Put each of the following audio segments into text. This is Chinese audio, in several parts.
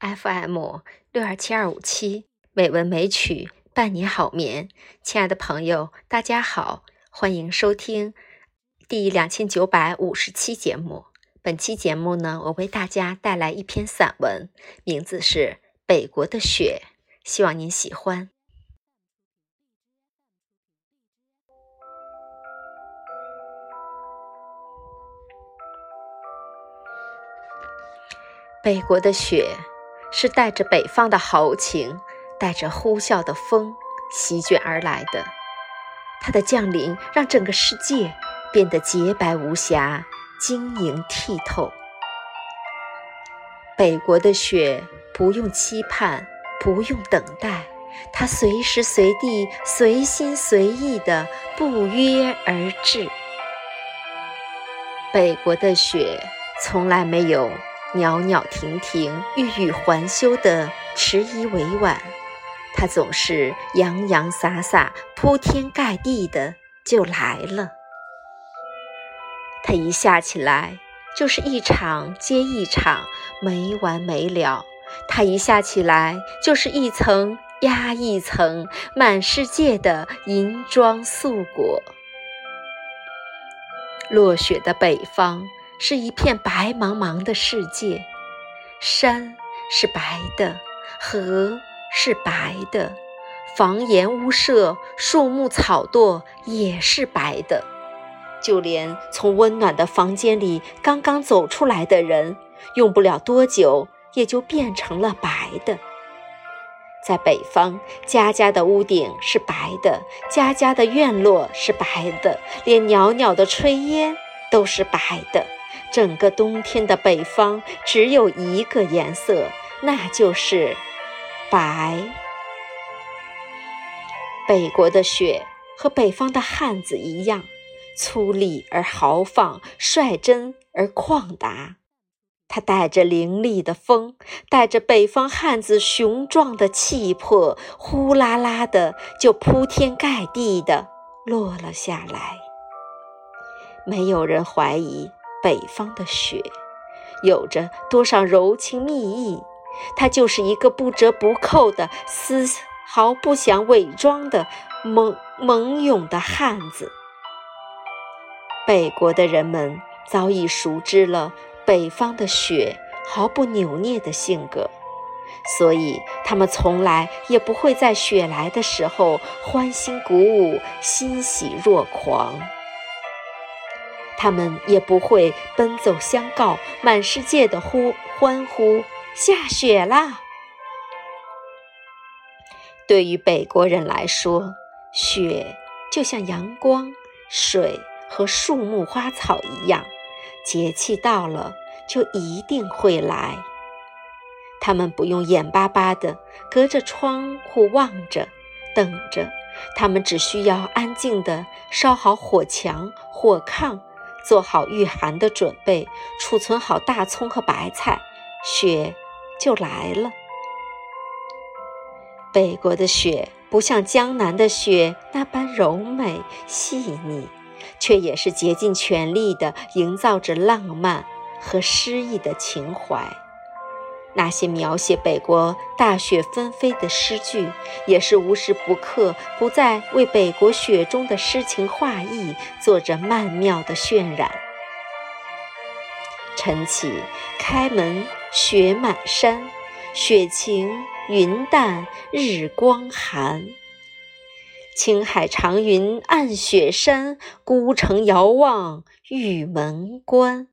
FM 六二七二五七美文美曲伴你好眠，亲爱的朋友，大家好，欢迎收听第两千九百五十期节目。本期节目呢，我为大家带来一篇散文，名字是《北国的雪》，希望您喜欢。北国的雪。是带着北方的豪情，带着呼啸的风席卷而来的。它的降临让整个世界变得洁白无瑕、晶莹剔透。北国的雪不用期盼，不用等待，它随时随地、随心随意的不约而至。北国的雪从来没有。袅袅婷婷、欲语还休的迟疑委婉，它总是洋洋洒洒、铺天盖地的就来了。它一下起来就是一场接一场，没完没了。它一下起来就是一层压一层，满世界的银装素裹。落雪的北方。是一片白茫茫的世界，山是白的，河是白的，房檐屋舍、树木草垛也是白的，就连从温暖的房间里刚刚走出来的人，用不了多久也就变成了白的。在北方，家家的屋顶是白的，家家的院落是白的，连袅袅的炊烟都是白的。整个冬天的北方只有一个颜色，那就是白。北国的雪和北方的汉子一样，粗粝而豪放，率真而旷达。它带着凌厉的风，带着北方汉子雄壮的气魄，呼啦啦的就铺天盖地的落了下来。没有人怀疑。北方的雪，有着多少柔情蜜意？它就是一个不折不扣的、丝毫不想伪装的猛猛勇的汉子。北国的人们早已熟知了北方的雪毫不扭捏的性格，所以他们从来也不会在雪来的时候欢欣鼓舞、欣喜若狂。他们也不会奔走相告，满世界的呼欢呼，下雪啦！对于北国人来说，雪就像阳光、水和树木花草一样，节气到了就一定会来。他们不用眼巴巴的隔着窗户望着、等着，他们只需要安静的烧好火墙、火炕。做好御寒的准备，储存好大葱和白菜，雪就来了。北国的雪不像江南的雪那般柔美细腻，却也是竭尽全力地营造着浪漫和诗意的情怀。那些描写北国大雪纷飞的诗句，也是无时不刻不在为北国雪中的诗情画意做着曼妙的渲染。晨起开门，雪满山，雪晴云淡日光寒。青海长云暗雪山，孤城遥望玉门关。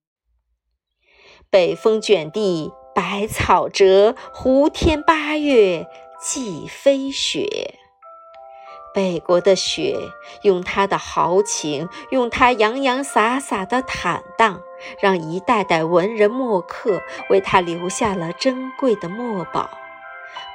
北风卷地。百草折，胡天八月即飞雪。北国的雪，用它的豪情，用它洋洋洒洒的坦荡，让一代代文人墨客为他留下了珍贵的墨宝。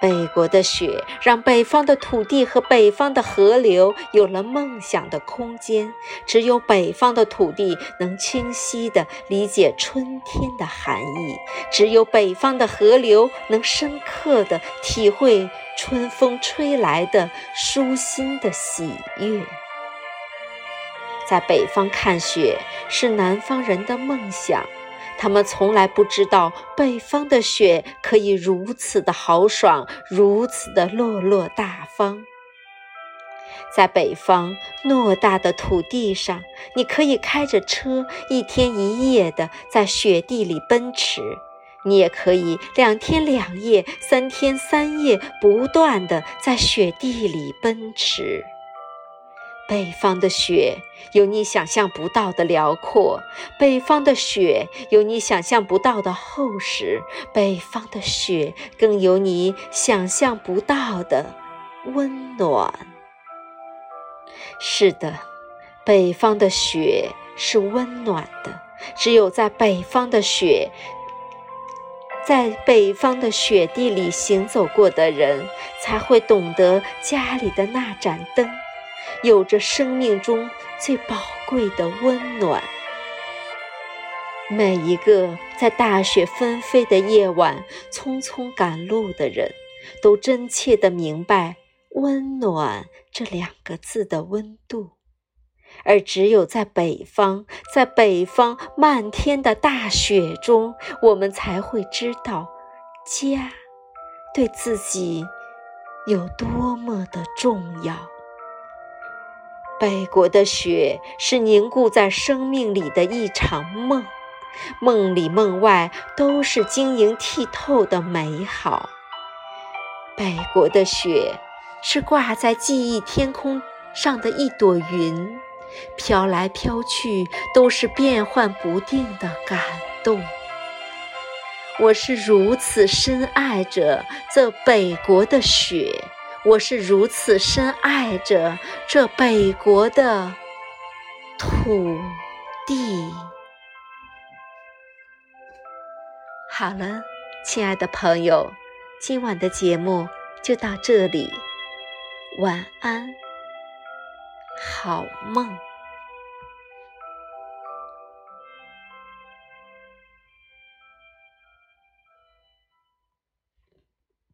北国的雪，让北方的土地和北方的河流有了梦想的空间。只有北方的土地能清晰地理解春天的含义，只有北方的河流能深刻地体会春风吹来的舒心的喜悦。在北方看雪是南方人的梦想。他们从来不知道北方的雪可以如此的豪爽，如此的落落大方。在北方偌大的土地上，你可以开着车一天一夜的在雪地里奔驰，你也可以两天两夜、三天三夜不断的在雪地里奔驰。北方的雪有你想象不到的辽阔，北方的雪有你想象不到的厚实，北方的雪更有你想象不到的温暖。是的，北方的雪是温暖的，只有在北方的雪，在北方的雪地里行走过的人，才会懂得家里的那盏灯。有着生命中最宝贵的温暖。每一个在大雪纷飞的夜晚匆匆赶路的人，都真切地明白“温暖”这两个字的温度。而只有在北方，在北方漫天的大雪中，我们才会知道，家对自己有多么的重要。北国的雪是凝固在生命里的一场梦，梦里梦外都是晶莹剔透的美好。北国的雪是挂在记忆天空上的一朵云，飘来飘去都是变幻不定的感动。我是如此深爱着这北国的雪。我是如此深爱着这北国的土地。好了，亲爱的朋友，今晚的节目就到这里，晚安，好梦。